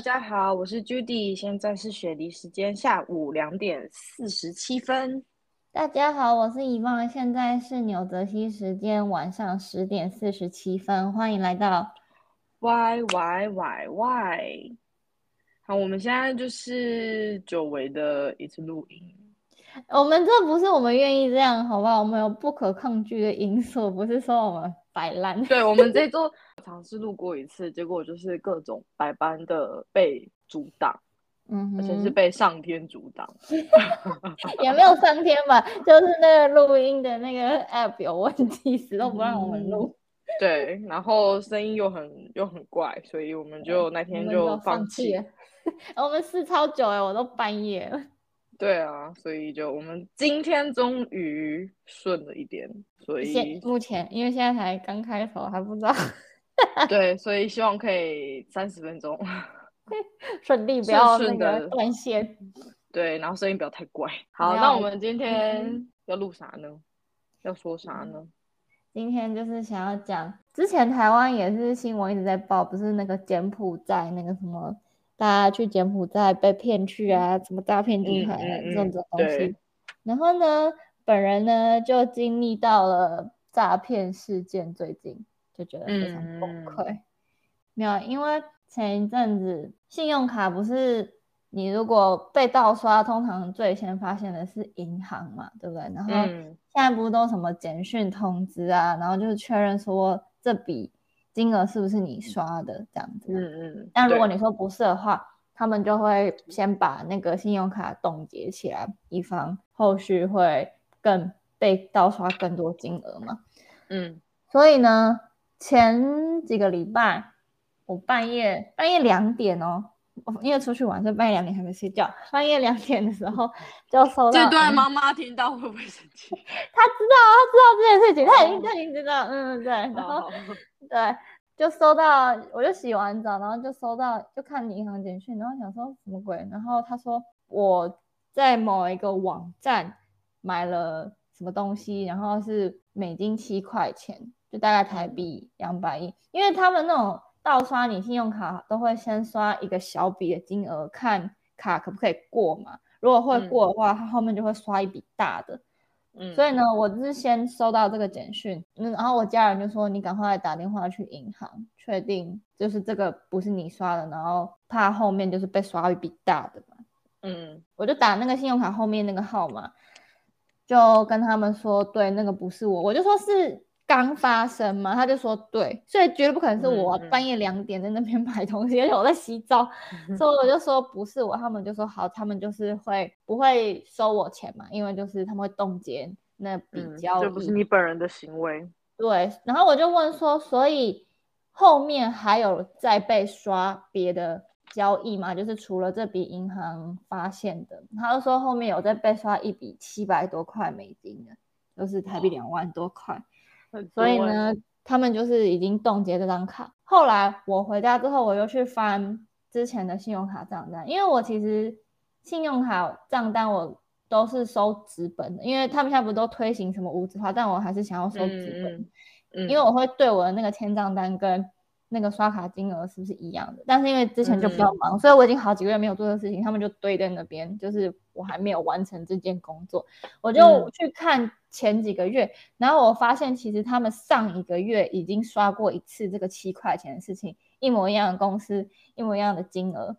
家好，我是 Judy，现在是雪梨时间下午两点四十七分。大家好，我是遗忘，现在是纽泽西时间晚上十点四十七分，欢迎来到 Y Y Y Y。好，我们现在就是久违的一次录音。我们这不是我们愿意这样，好不好？我们有不可抗拒的因素，不是说我们摆烂。对，我们这周尝试录过一次，结果就是各种百般的被阻挡，嗯而且是，被上天阻挡。也没有上天吧，就是那个录音的那个 app 有问题，死都不让我们录，对，然后声音又很又很怪，所以我们就那天就放放弃了。我们试超久哎，我都半夜了。对啊，所以就我们今天终于顺了一点，所以目前因为现在才刚开头，还不知道 对，所以希望可以三十分钟，顺利，不要那个断线。对，然后声音不要太怪。好，那我们今天要录啥呢？要说啥呢？今天就是想要讲，之前台湾也是新闻一直在报，不是那个柬埔寨那个什么，大家去柬埔寨被骗去啊，什么诈骗集嗯团啊、嗯这种嗯这种东西。然后呢，本人呢就经历到了诈骗事件，最近就觉得非常崩嗯溃。没有，因为前一阵子信用卡不是你如果被盗刷，通常最先发现的是银行嘛，对不对？然后嗯现在不是都什么简讯通知啊，然后就是确认说这笔金额是不是你刷的这样子。嗯嗯。但如果你说不是的话，他们就会先把那个信用卡冻结起来，以防后续会更被盗刷更多金额嘛。嗯所以呢，前几个礼拜我半夜半夜两点哦，因为出去玩，所以半夜两点还没睡觉。半夜两点的时候 就收到这段嗯妈妈听到会不会生气？她知道，她知道这件事情，她已经哦他已经知道，嗯，对，然后对，就收到，我就洗完澡，然后就收到，就看银行简讯，然后想说什么鬼，然后他说我在某一个网站买了什么东西，然后是美金七块钱，就大概台币两百亿，因为他们那种盗刷你信用卡都会先刷一个小笔的金额，看卡可不可以过嘛，如果会嗯过的话，他后面就会刷一笔大的。嗯，所以呢，我是先收到这个简讯，嗯，然后我家人就说你赶快打电话去银行，确定就是这个不是你刷的，然后怕后面就是被刷一笔大的嘛。嗯我就打那个信用卡后面那个号码，就跟他们说，对，那个不是我，我就说是刚发生嘛，他就说对，所以绝对不可能是我、半夜两点在那边买东西，而且我在洗澡，所以我就说不是我，他们就说好，他们就是会不会收我钱嘛，因为就是他们会冻结那笔嗯，交易，这不是你本人的行为。对，然后我就问说，所以后面还有再被刷别的交易吗？就是除了这笔银行发现的，他就说后面有再被刷一笔七百多块美金的，就是台币两万多块。很所以呢，他们就是已经冻结这张卡。后来我回家之后，我又去翻之前的信用卡账单，因为我其实信用卡账单我都是收纸本的，因为他们现在不都推行什么无纸化，但我还是想要收纸本，嗯嗯，因为我会对我的那个签账单跟那个刷卡金额是不是一样的。但是因为之前就比较嗯忙，所以我已经好几个月没有做这个事情，他们就堆在那边，就是我还没有完成这件工作。我就嗯去看前几个月，然后我发现其实他们上一个月已经刷过一次这个七块钱的事情，一模一样的公司，一模一样的金额，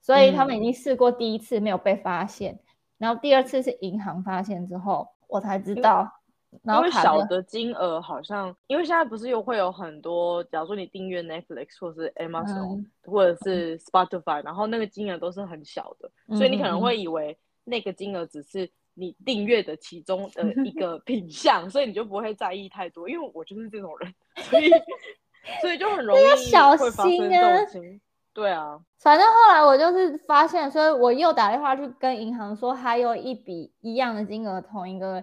所以他们已经试过第一次没有被发现，然后第二次是银行发现之后，我才知道。然因为小的的金额好像，因为现在不是又会有很多，假如说你订阅 Netflix 或是 Amazon、嗯或者是 Spotify，然后那个金额都是很小的，所以你可能会以为那个金额只是你订阅的其中的一 个品项，所以你就不会在意太多。因为我就是这种人，所以 所以就很容易要小会发生这心啊种情。对啊，反正后来我就是发现，所以我又打电话去跟银行说，还有一笔一样的金额，同一个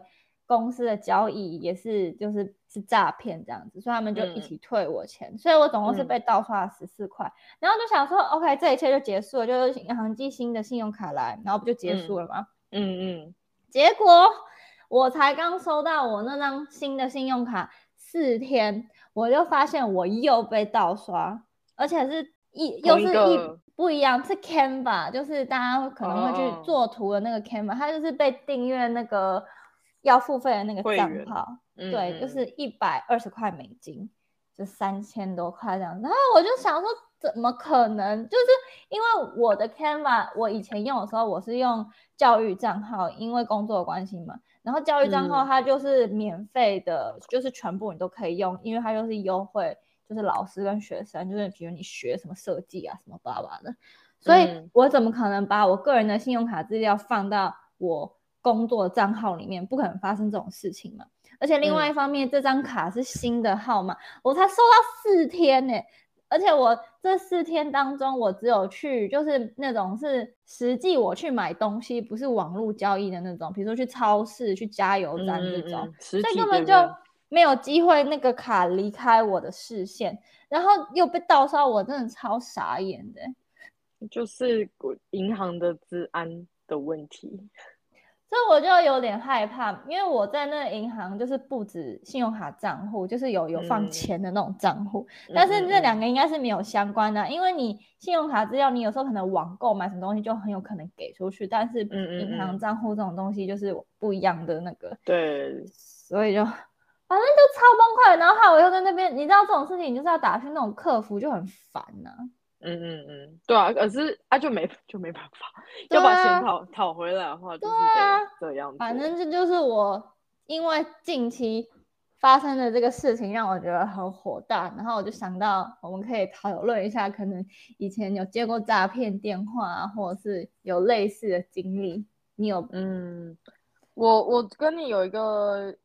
公司的交易也是就是是诈骗这样子，所以他们就一嗯。起退我钱，所以我总共是嗯。被盗刷了十四块，然后就想说，OK，这一切就结束了，就是银行寄新的信用卡来，然后不就结束了吗？嗯嗯，结果我才刚收到我那张新的信用卡四天，我就发现我又被盗刷，而且是一又是一不一样，是 Canva，就是大家可能会哦。去做图的那个 Canva，它就是被订阅那个要付费的那个账号，嗯对，就嗯是一百二十块美金，就三千多块这样。然后我就想说，怎么可能？就是因为我的 Canva，我以前用的时候我是用教育账号，因为工作的关系嘛。然后教育账号嗯它就是免费的，就是全部你都可以用，因为它就是优惠，就是老师跟学生，就是比如你学什么设计啊什么巴拉的，所以嗯我怎么可能把我个人的信用卡资料放到我工作账号里面？不可能发生这种事情嘛。而且另外一嗯方面，这张卡是新的号码，我才收到四天呢、而且我这四天当中，我只有去就是那种是实际我去买东西，不是网络交易的那种，比如说去超市、去加油站这种，所以根本就没有机会那个卡离开我的视线，然后又被盗刷，我真的超傻眼的欸、就是银行的治安的问题。所以我就有点害怕，因为我在那个银行就是不止信用卡账户，就是有有放嗯。钱的那种账户，但是嗯这两嗯。个应该是没有相关的啊，因为你信用卡资料，你有时候可能网购买什么东西就很有可能给出去，但是银行嗯。账户这种东西就是不一样的那个，对，所以就反正就超崩溃。然后我又在那边，你知道这种事情你就是要打去那种客服，就很烦呐、嗯嗯嗯，对啊，可是啊就没就没办法，对要把钱啊讨讨回来的话，就是这样做。反正这就是我因为近期发生的这个事情让我觉得很火大，然后我就想到我们可以讨论一下，可能以前有接过诈骗电话啊，或者是有类似的经历，你有嗯，我我跟你有一个，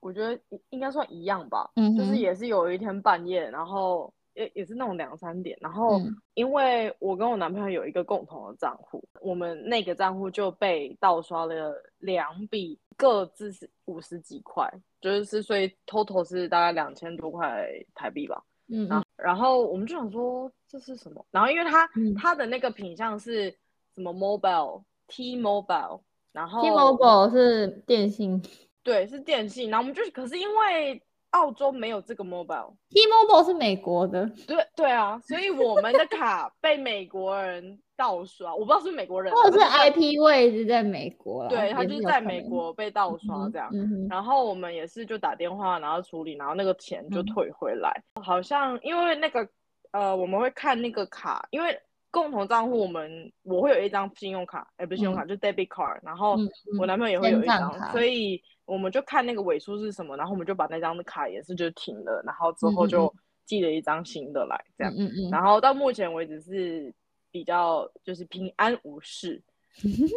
我觉得应应该算一样吧，嗯哼。就是也是有一天半夜，然后也也是那种两三点，然后嗯。因为我跟我男朋友有一个共同的账户，我们那个账户就被盗刷了两笔，各自是五十几块，就是所以 total 是大概两千多块台币吧。嗯嗯。然后然后我们就想说这是什么？然后因为它、嗯。它的那个品相是什么 mobile T mobile，然后，T-Mobile 是电信。对是电信，然后我们就是可是因为澳洲没有这个 mobile，，T-Mobile 是美国的，对对啊，所以我们的卡被美国人盗刷，我不知道是是美国人啊，或者是 IP 位置在美国啦，对，他就是在美国被盗刷嗯这样。然后我们也是就打电话，然后处理，然后那个钱就嗯。退回来。好像因为那个呃，我们会看那个卡，因为共同账户我们我会有一张信用卡，哎，不是信用卡，就是 debit card，然后我男朋友也会有一张，所以我们就看那个尾数是什么，然后我们就把那张的卡也是就停了，然后之后就寄了一张新的来，这样。嗯嗯嗯，然后到目前为止是比较就是平安无事。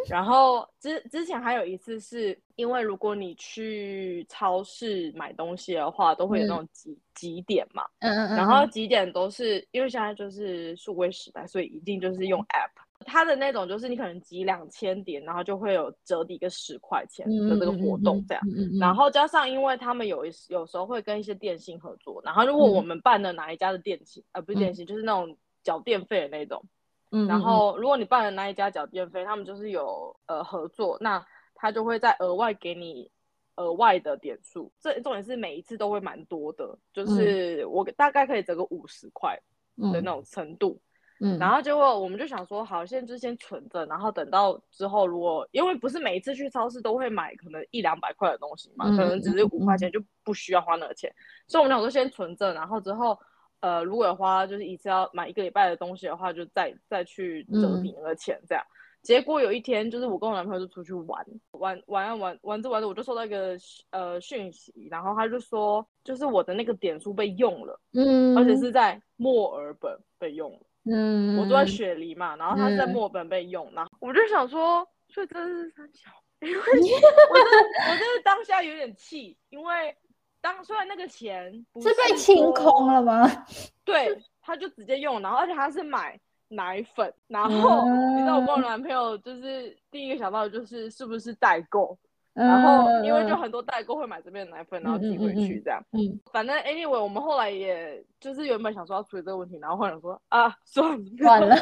然后之之前还有一次是因为如果你去超市买东西的话，都会有那种几几点嘛，嗯嗯嗯，然后几点都是因为现在就是数位时代，所以一定就是用 app。它的那种就是你可能集两千点，然后就会有折抵个十块钱的这个活动这样。嗯嗯嗯。然后加上，因为他们有一有时候会跟一些电信合作，然后如果我嗯。们办了哪一家的电信，呃，不是电信，就是那种缴电费的那种，嗯，然后如果你办了那一家缴电费，他们就是有呃合作，那他就会再额外给你额外的点数。这重点是每一次都会蛮多的，就是我大概可以折个五十块的那种程度。嗯，然后结果我们就想说，好，现在就先存着，然后等到之后，如果因为不是每一次去超市都会买可能一两百块的东西嘛，嗯可能只是嗯五块钱就不需要花那个钱，所以我们想说先存着，然后之后呃如果有花就是一次要买一个礼拜的东西的话，就再再去折抵那个钱这样。结果有一天，就是我跟我男朋友就出去玩，玩玩啊玩玩着玩着，我就收到一个呃讯息，然后他就说，就是我的那个点数被用了，嗯，而且是在墨尔本被用了。嗯，我住在雪梨嘛，然后他在嗯墨尔本被用，然后我就想说，所以这是三小，因为 我真的我真的当下有点气，因为当虽然那个钱不是被清空了吗？对，他就直接用，然后而且他是买奶粉，然后、你知道我跟我男朋友就是第一个想到的就是是不是代购，然后因为就很多代购会买这边的奶粉，然后寄回去这样。嗯嗯反正 anyway，我们后来也就是原本想说要处理这个问题，然后后来说啊，算了，算了，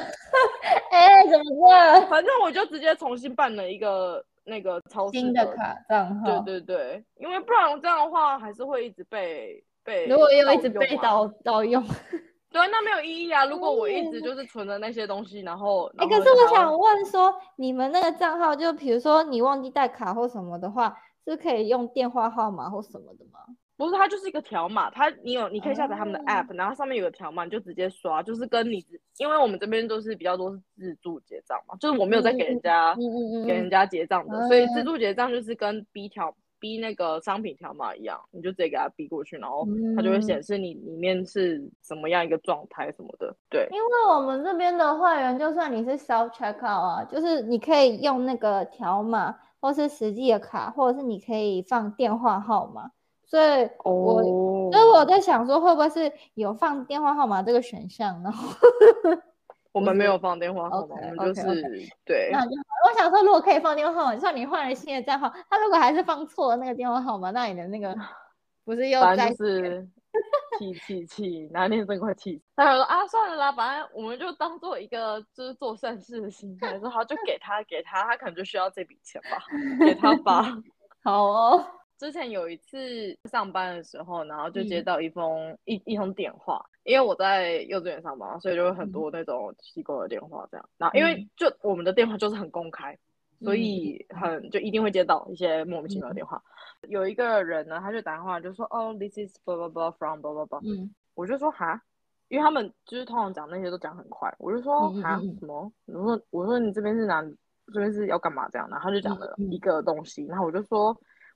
哎，怎么办反正我就直接重新办了一个那个超市新的卡账号？对对对，因为不然这样的话还是会一直被被如果又一直被盗盗用，对，那没有意义啊。如果我一直就是存着那些东西，然后，哎，可是我想问说，你们那个账号，就比如说你忘记带卡或什么的话，是可以用电话号码或什么的吗？不是，它就是一个条码，它你有你可以下载他们的 app，然后上面有个条码，你就直接刷，就是跟你，因为我们这边都是比较多是自助结账嘛，就是我没有在给人家给人家结账的，所以自助结账就是跟 B 条 B 那个商品条码一样，你就直接给他 B 过去，然后它就会显示你里面是什么样一个状态什么的。对，因为我们这边的会员，就算你是 self checkout 啊，就是你可以用那个条码，或是实际的卡，或者是你可以放电话号码。所以，我所以我在想说，会不会是有放电话号码这个选项？然后 我们没有放电话号码，我们就是对。那就好。我想说，如果可以放电话号码，像你换了新的账号，他如果还是放错了那个电话号码，那你的那个 不是又在是 气气气，哪天真快气。他说啊，算了啦，反正我们就当做一个就是做善事的心态，说好就给他给他，他可能就需要这笔钱吧，给他吧。好哦。之前有一次上班的时候，然后就接到一封一一通电话，因为我在幼稚园上班，所以就会很多那种机构的电话这样。然后因为就我们的电话就是很公开，所以很就一定会接到一些莫名其妙的电话。有一个人呢，他就打电话就说：“哦，this is blah blah blah from blah blah blah。”嗯，我就说哈，因为他们就是通常讲那些都讲很快，我就说哈什么？我说我说你这边是哪？这边是要干嘛这样？然后他就讲了一个东西，然后我就说。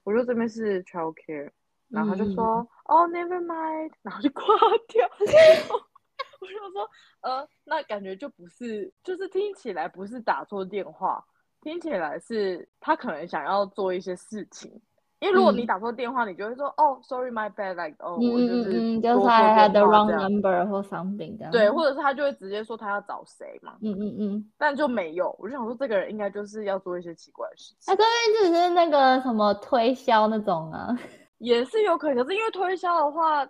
我说这边是 child care，然后他就说哦，never mind，然后就挂掉。我就说呃，那感觉就不是，就是听起来不是打错电话，听起来是他可能想要做一些事情。因为如果你打错电话，你就会说哦，sorry，my bad，like 哦，我就是就是 I had the wrong number 或 something 这样。对，或者是他就会直接说他要找谁嘛。嗯嗯嗯。但就没有，我就想说这个人应该就是要做一些奇怪的事情。他这边只是那个什么推销那种啊，也是有可能。可是因为推销的话，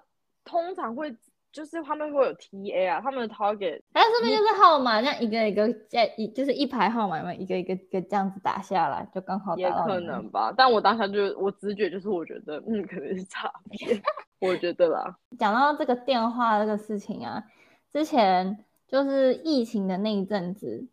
通常会。就是他们会有 T A 啊，他们的 target，它这边就是号码，这样一个一个在一就是一排号码嘛，一个一个一个这样子打下来，就刚好也可能吧。但我当下就我直觉就是我觉得，嗯，可能是诈骗，我觉得啦。讲到这个电话这个事情啊，之前就是疫情的那一阵子，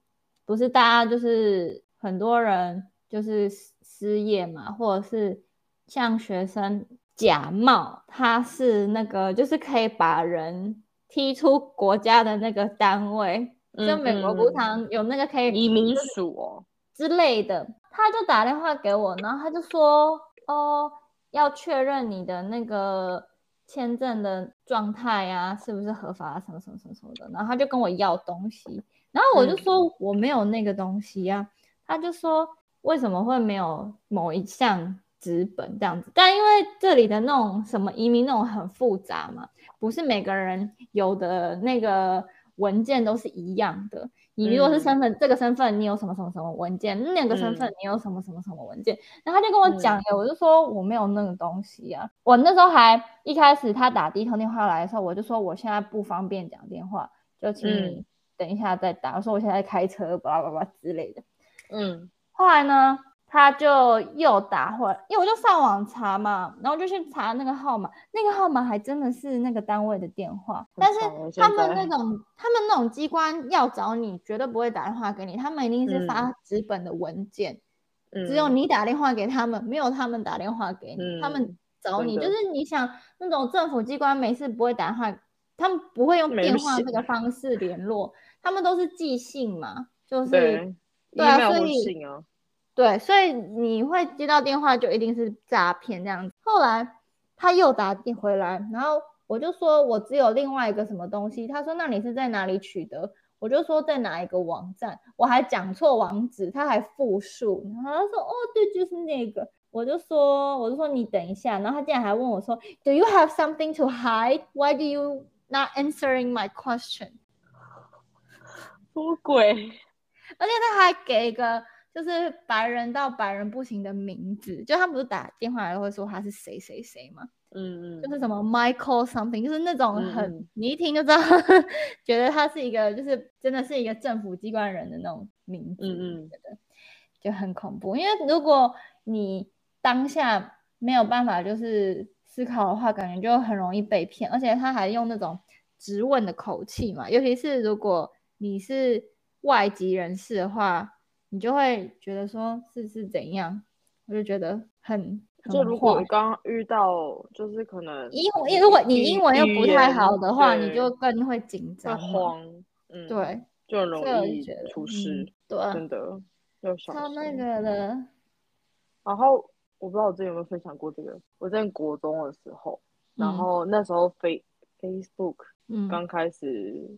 不是大家就是很多人就是失业嘛，或者是像学生。假冒他是那个，就是可以把人踢出国家的那个单位，就美国不常有那个可以移民署哦。之类的，他就打电话给我，然后他就说，哦，要确认你的那个签证的状态呀，是不是合法，什么什么什么什么的，然后他就跟我要东西，然后我就说我没有那个东西呀，他就说为什么会没有某一项？资本这样子，但因为这里的那种什么移民那种很复杂嘛，不是每个人有的那个文件都是一样的。你如果是身份这个身份，你有什么什么什么文件？那个身份你有什么什么什么文件？然后他就跟我讲了，我就说我没有那个东西啊。我那时候还一开始他打第一通电话来的时候，我就说我现在不方便讲电话，就请你等一下再打。我说我现在开车，巴拉巴拉之类的。嗯，后来呢？他就又打回来，因为我就上网查嘛，然后就去查那个号码，那个号码还真的是那个单位的电话，但是他们那种他们那种机关要找你，绝对不会打电话给你，他们一定是发纸本的文件，只有你打电话给他们，没有他们打电话给你，他们找你。就是你想那种政府机关每次不会打电话，他们不会用电话这个方式联络，他们都是寄信嘛，就是对啊，所以。对，所以你会接到电话就一定是诈骗这样子。后来他又打电回来，然后我就说我只有另外一个什么东西。他说那你是在哪里取得？我就说在哪一个网站，我还讲错网址，他还复述。然后他说哦对，就是那个。我就说我就说你等一下。然后他竟然还问我说，Do you have something to hide? Why do you not answering my question？什么鬼？而且他还给一个。就是白人到白人不行的名字，就他不是打电话来会说他是谁谁谁吗？嗯嗯，就是什么 Michael something，就是那种很你一听就知道，觉得他是一个就是真的是一个政府机关人的那种名字，嗯嗯，就很恐怖。因为如果你当下没有办法就是思考的话，感觉就很容易被骗，而且他还用那种质问的口气嘛，尤其是如果你是外籍人士的话，你就会觉得说是是怎样，我就觉得很就如果刚遇到就是可能英文，如果你英文又不太好的话，你就更会紧张、慌，嗯，对，就很容易出事，对，真的要小心。那个的。然后我不知道我之前有没有分享过这个，我在国中的时候，然后那时候 Face Facebook 刚开始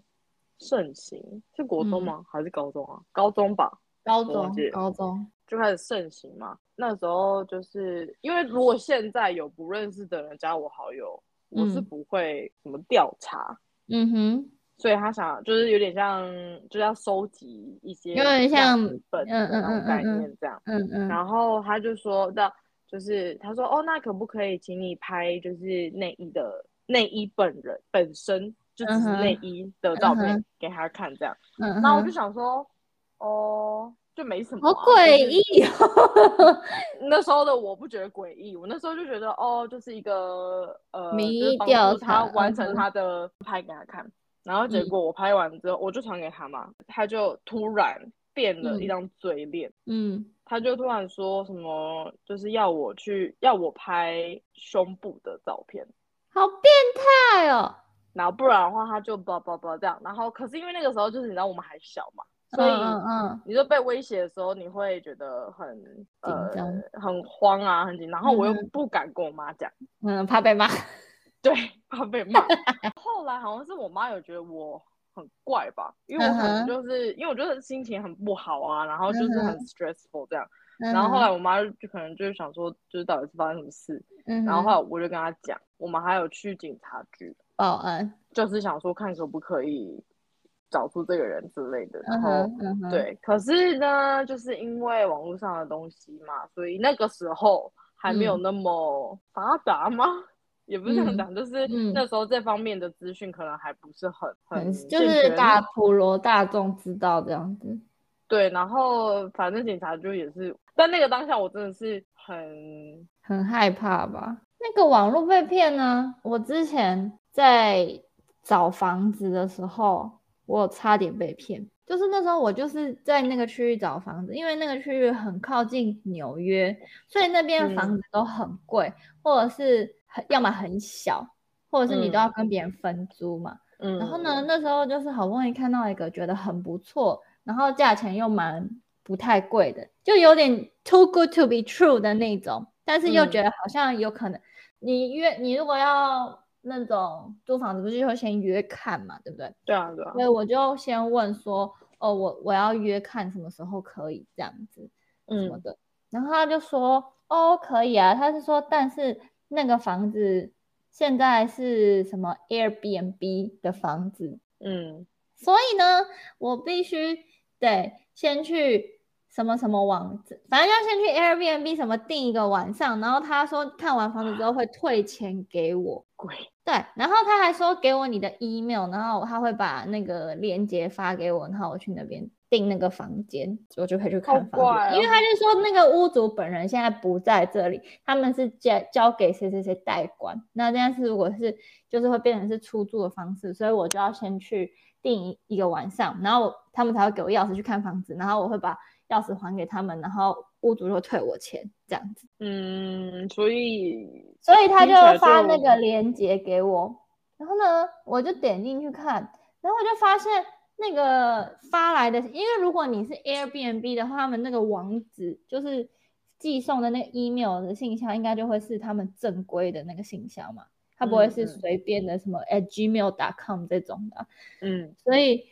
盛行，是国中吗？还是高中啊？高中吧。高中，高中就开始盛行嘛。那时候就是因为如果现在有不认识的人加我好友，我是不会什么调查，嗯哼。所以他想就是有点像，就是要收集一些，有点像本那种概念这样，嗯嗯。然后他就说的，就是他说哦，那可不可以请你拍就是内衣的内衣本人本身就只是内衣的照片给他看这样，然后我就想说。哦，就没什么，好诡异。那时候的我不觉得诡异，我那时候就觉得哦，就是一个呃，民意调查，他完成他的拍给他看。然后结果我拍完之后，我就传给他嘛，他就突然变了一张嘴脸，嗯，他就突然说什么，就是要我去要我拍胸部的照片，好变态哦。然后不然的话，他就叭叭叭这样。然后可是因为那个时候就是你知道我们还小嘛。所以，嗯，你就被威胁的时候，你会觉得很紧张、很慌啊，很紧张。然后我又不敢跟我妈讲，嗯，怕被骂。对，怕被骂。后来好像是我妈有觉得我很怪吧，因为我可能就是因为我觉得心情很不好啊，然后就是很 stressful 这样。然后后来我妈就可能就是想说，就是到底是发生什么事。嗯。然后后来我就跟她讲，我们还有去警察局报案，就是想说看可不可以。找出这个人之类的，然后对，可是呢，就是因为网络上的东西嘛，所以那个时候还没有那么发达吗？也不是这样讲，就是那时候这方面的资讯可能还不是很很，就是大普罗大众知道这样子。对，然后反正警察就也是，但那个当下我真的是很很害怕吧？那个网络被骗呢？我之前在找房子的时候。我差点被骗，就是那时候我就是在那个区域找房子，因为那个区域很靠近纽约，所以那边房子都很贵，或者是很要么很小，或者是你都要跟别人分租嘛。嗯。然后呢，那时候就是好不容易看到一个觉得很不错，然后价钱又蛮不太贵的，就有点 too good to be true 的那种，但是又觉得好像有可能，你约你如果要。那种租房子不是会先约看嘛，对不对？对啊，对啊。所以我就先问说，哦，我我要约看什么时候可以这样子，什么的。然后他就说，哦，可以啊。他是说，但是那个房子现在是什么 Airbnb 的房子，嗯，所以呢，我必须得先去。什么什么网址，反正要先去 Airbnb 什么订一个晚上，然后他说看完房子之后会退钱给我，贵。对，然后他还说给我你的 email，然后他会把那个链接发给我，然后我去那边订那个房间，我就可以去看房子。因为他就说那个屋主本人现在不在这里，他们是交交给谁谁谁代管。那这样是如果是就是会变成是出租的方式，所以我就要先去订一个晚上，然后他们才会给我钥匙去看房子，然后我会把。钥匙还给他们，然后屋主就退我钱，这样子。嗯，所以所以他就发那个链接给我，然后呢，我就点进去看，然后我就发现那个发来的，因为如果你是 Airbnb 的话，他们那个网址就是寄送的那个 email 的信箱，应该就会是他们正规的那个信箱嘛，他不会是随便的什么 at gmail.com 这种的。嗯，所以。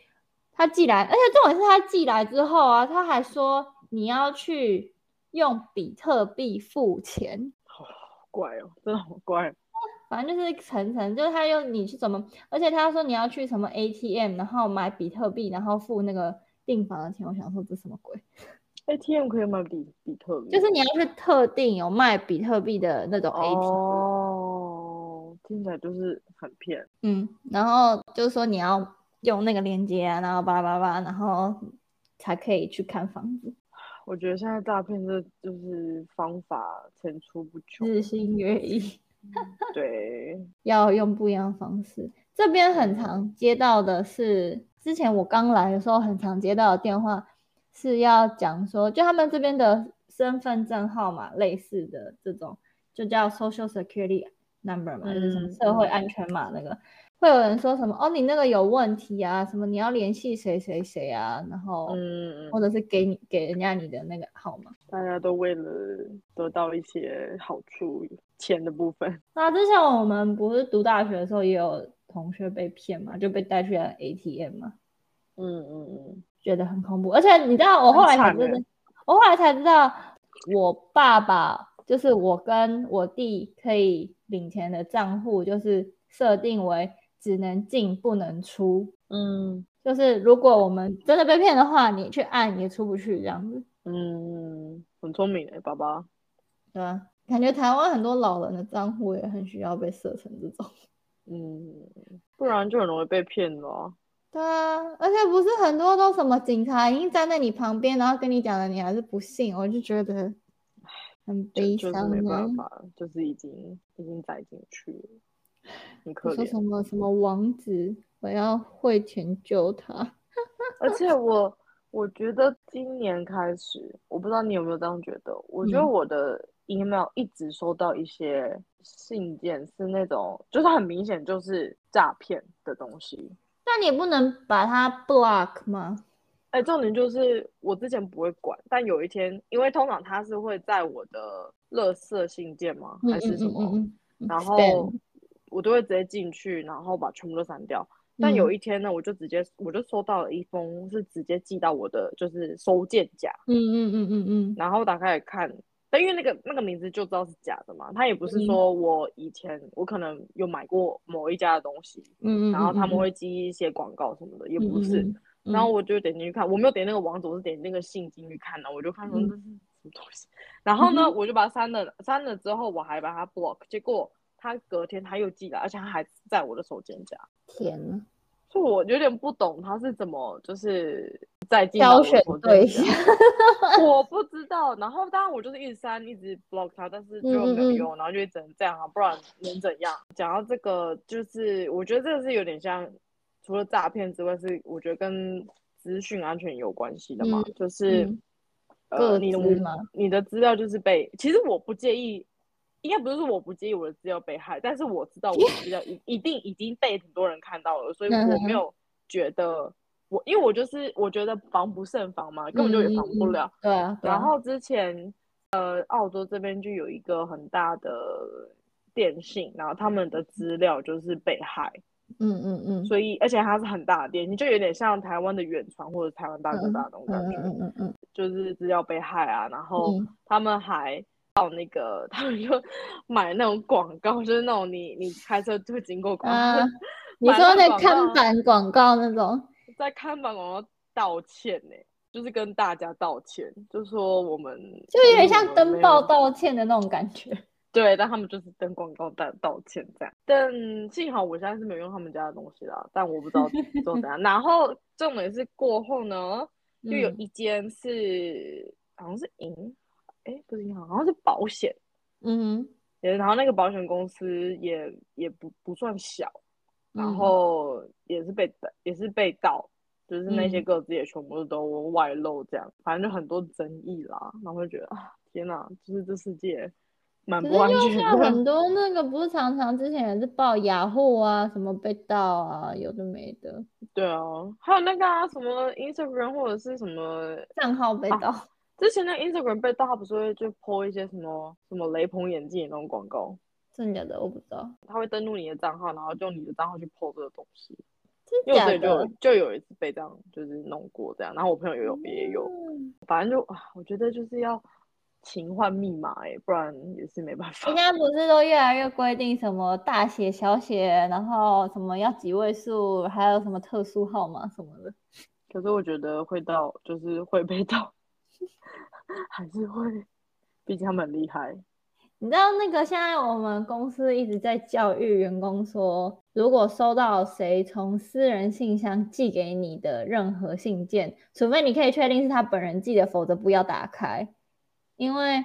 他寄来，而且重点是他寄来之后啊，他还说你要去用比特币付钱，好怪哦，真的好怪。反正就是层层，就是他用你去怎么，而且他说你要去什么 ATM，然后买比特币，然后付那个订房的钱。我想说这什么鬼？ATM 可以买比比特币？就是你要去特定有卖比特币的那种 ATM。哦，听起来就是很骗。嗯，然后就是说你要。用那个链接啊，然后叭叭叭，然后才可以去看房子。我觉得现在诈骗这就是方法层出不穷，日新月异。对，要用不一样的方式。这边很常接到的是，之前我刚来的时候很常接到的电话是要讲说，就他们这边的身份证号码类似的这种，就叫 Social Security Number 嘛，就是社会安全码那个。会有人说什么哦，你那个有问题啊，什么你要联系谁谁谁啊，然后嗯，或者是给你给人家你的那个号码，大家都为了得到一些好处，钱的部分。那之前我们不是读大学的时候也有同学被骗嘛，就被带去 ATM 嘛，嗯嗯嗯，觉得很恐怖。而且你知道，我后来才知道，我后来才知道，我爸爸就是我跟我弟可以领钱的账户，就是设定为。只能进不能出，嗯，就是如果我们真的被骗的话，你去按也出不去这样子，嗯，很聪明哎，爸爸，对啊？感觉台湾很多老人的账户也很需要被设成这种，嗯，不然就很容易被骗了。对啊，而且不是很多都什么警察已经站在你旁边，然后跟你讲了，你还是不信，我就觉得很悲伤。就是没办法，就是已经已经载进去了。你说什么什么王子？我要汇钱救他。而且我我觉得今年开始，我不知道你有没有这样觉得？我觉得我的 email 一直收到一些信件，是那种就是很明显就是诈骗的东西。那你不能把它 block 吗？哎，重点就是我之前不会管，但有一天，因为通常它是会在我的垃圾信件吗？还是什么？然后。我都会直接进去，然后把全部都删掉。但有一天呢，我就直接我就收到了一封，是直接寄到我的就是收件夹。嗯嗯嗯嗯嗯。然后打开来看，但因为那个那个名字就知道是假的嘛，他也不是说我以前我可能有买过某一家的东西，嗯嗯，然后他们会寄一些广告什么的，也不是。然后我就点进去看，我没有点那个网址，我是点那个信进去看的，我就看说这是什么东西。然后呢，我就把它删了，删了之后我还把它 block，结果。他隔天他又寄来，而且他还在我的手间夹。天呐，就我有点不懂他是怎么就是在挑选对象，我不知道。然后当然我就是一直删，一直 block 他，但是就没有用，然后就只能这样啊，不然能怎样？讲到这个，就是我觉得这个是有点像，除了诈骗之外，是我觉得跟资讯安全有关系的嘛，就是呃，你的你的资料就是被，其实我不介意。应该不是说我不介意我的资料被害，但是我知道我的资料一 一定已经被很多人看到了，所以我没有觉得我，因为我就是我觉得防不胜防嘛，根本就也防不了。对啊。然后之前呃，澳洲这边就有一个很大的电信，然后他们的资料就是被害。嗯嗯嗯。所以而且它是很大的电信，就有点像台湾的远传或者台湾大哥大那种感觉。嗯嗯嗯。就是资料被害啊，然后他们还。到那个，他们就买那种广告，就是那种你你开车就会经过广告，你说那看板广告那种，在看板广告道歉呢，就是跟大家道歉，就说我们就有点像登报道歉的那种感觉。对，但他们就是登广告道道歉这样。但幸好我现在是没有用他们家的东西啦，但我不知道做怎样。然后重点是过后呢，就有一间是好像是银。哎，不是银行，好像是保险，嗯，也然后那个保险公司也也不不算小，然后也是被也是被盗，就是那些个资也全部都外露，这样，反正就很多争议啦，然后就觉得啊，天哪，就是这世界蛮不安全的。很多那个不是常常之前也是报雅虎啊，什么被盗啊，有的没的。对啊，还有那个啊，什么 Instagram 或者是什么账号被盗。之前那 Instagram 被盗，他不是会就 po 一些什么什么雷朋眼镜的那种广告？真的假的？我不知道。他会登录你的账号，然后用你的账号去 po 这个东西。真假的？就就有一次被这样就是弄过这样，然后我朋友也有也有，反正就啊，我觉得就是要勤换密码哎，不然也是没办法。现在不是都越来越规定什么大写小写，然后什么要几位数，还有什么特殊号码什么的。可是我觉得会到，就是会被盗。还是会，毕竟他们很厉害。你知道那个现在我们公司一直在教育员工说，如果收到谁从私人信箱寄给你的任何信件，除非你可以确定是他本人寄的，否则不要打开。因为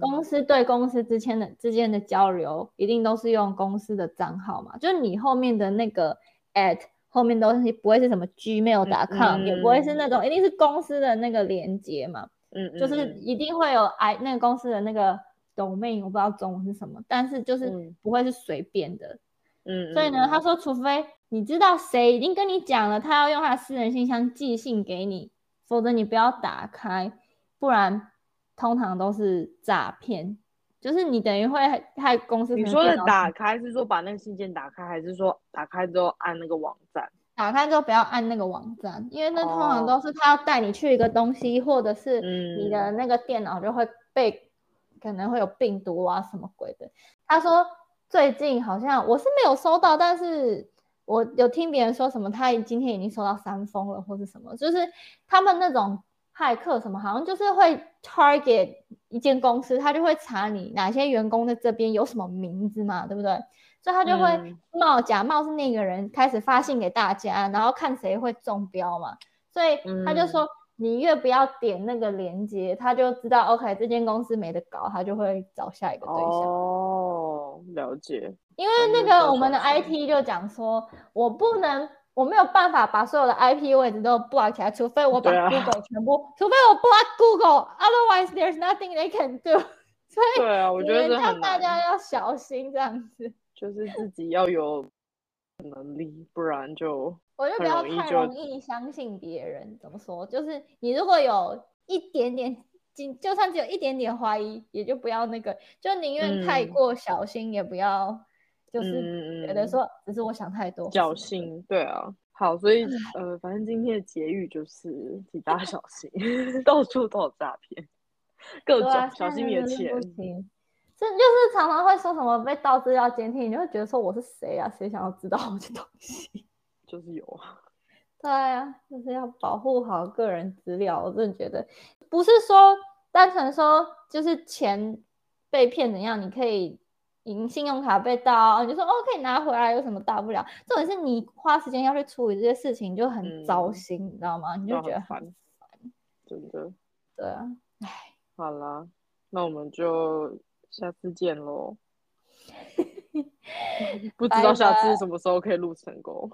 公司对公司之间的之间的交流一定都是用公司的账号嘛，就是你后面的那个 at 后面都是不会是什么 gmail.com，也不会是那种，一定是公司的那个连接嘛，嗯，就是一定会有 i 那个公司的那个 domain，我不知道中文是什么，但是就是不会是随便的，嗯，所以呢，他说除非你知道谁已经跟你讲了，他要用他私人信箱寄信给你，否则你不要打开，不然。通常都是诈骗，就是你等于会害公司。你说的打开是说把那个信件打开，还是说打开之后按那个网站？打开之后不要按那个网站，因为那通常都是他要带你去一个东西，或者是你的那个电脑就会被可能会有病毒啊什么鬼的。他说最近好像我是没有收到，但是我有听别人说什么他今天已经收到三封了，或是什么，就是他们那种。骇客什么好像就是会 target 一间公司，他就会查你哪些员工在这边有什么名字嘛，对不对？所以他就会冒假冒是那个人开始发信给大家，然后看谁会中标嘛。所以他就说你越不要点那个链接，他就知道 OK 这间公司没得搞，他就会找下一个对象。哦，了解。因为那个我们的 IT 就讲说，我不能。我没有办法把所有的 IP 位置都 block 起来，除非我把 Google 全部，除非我 block Google，otherwise there's nothing they can do。所以对啊，我觉得叫大家要小心这样子，就是自己要有能力，不然就我就不要太容易相信别人。怎么说？就是你如果有一点点，仅就算只有一点点怀疑，也就不要那个，就宁愿太过小心，也不要。就是觉得说，只是我想太多，侥幸，对啊。好，所以呃，反正今天的结语就是，请大家小心，到处都有诈骗，各种小心你的钱。这就是常常会说什么被盗资料监听，你就会觉得说我是谁啊？谁想要知道我的东西？就是有啊。对啊，就是要保护好个人资料。我真的觉得，不是说单纯说就是钱被骗怎样，你可以。银信用卡被盗，你就说哦可以拿回来，有什么大不了？重点是你花时间要去处理这些事情，就很糟心，你知道吗？你就觉得烦烦，真的。对啊，唉，好啦，那我们就下次见喽。不知道下次什么时候可以录成功。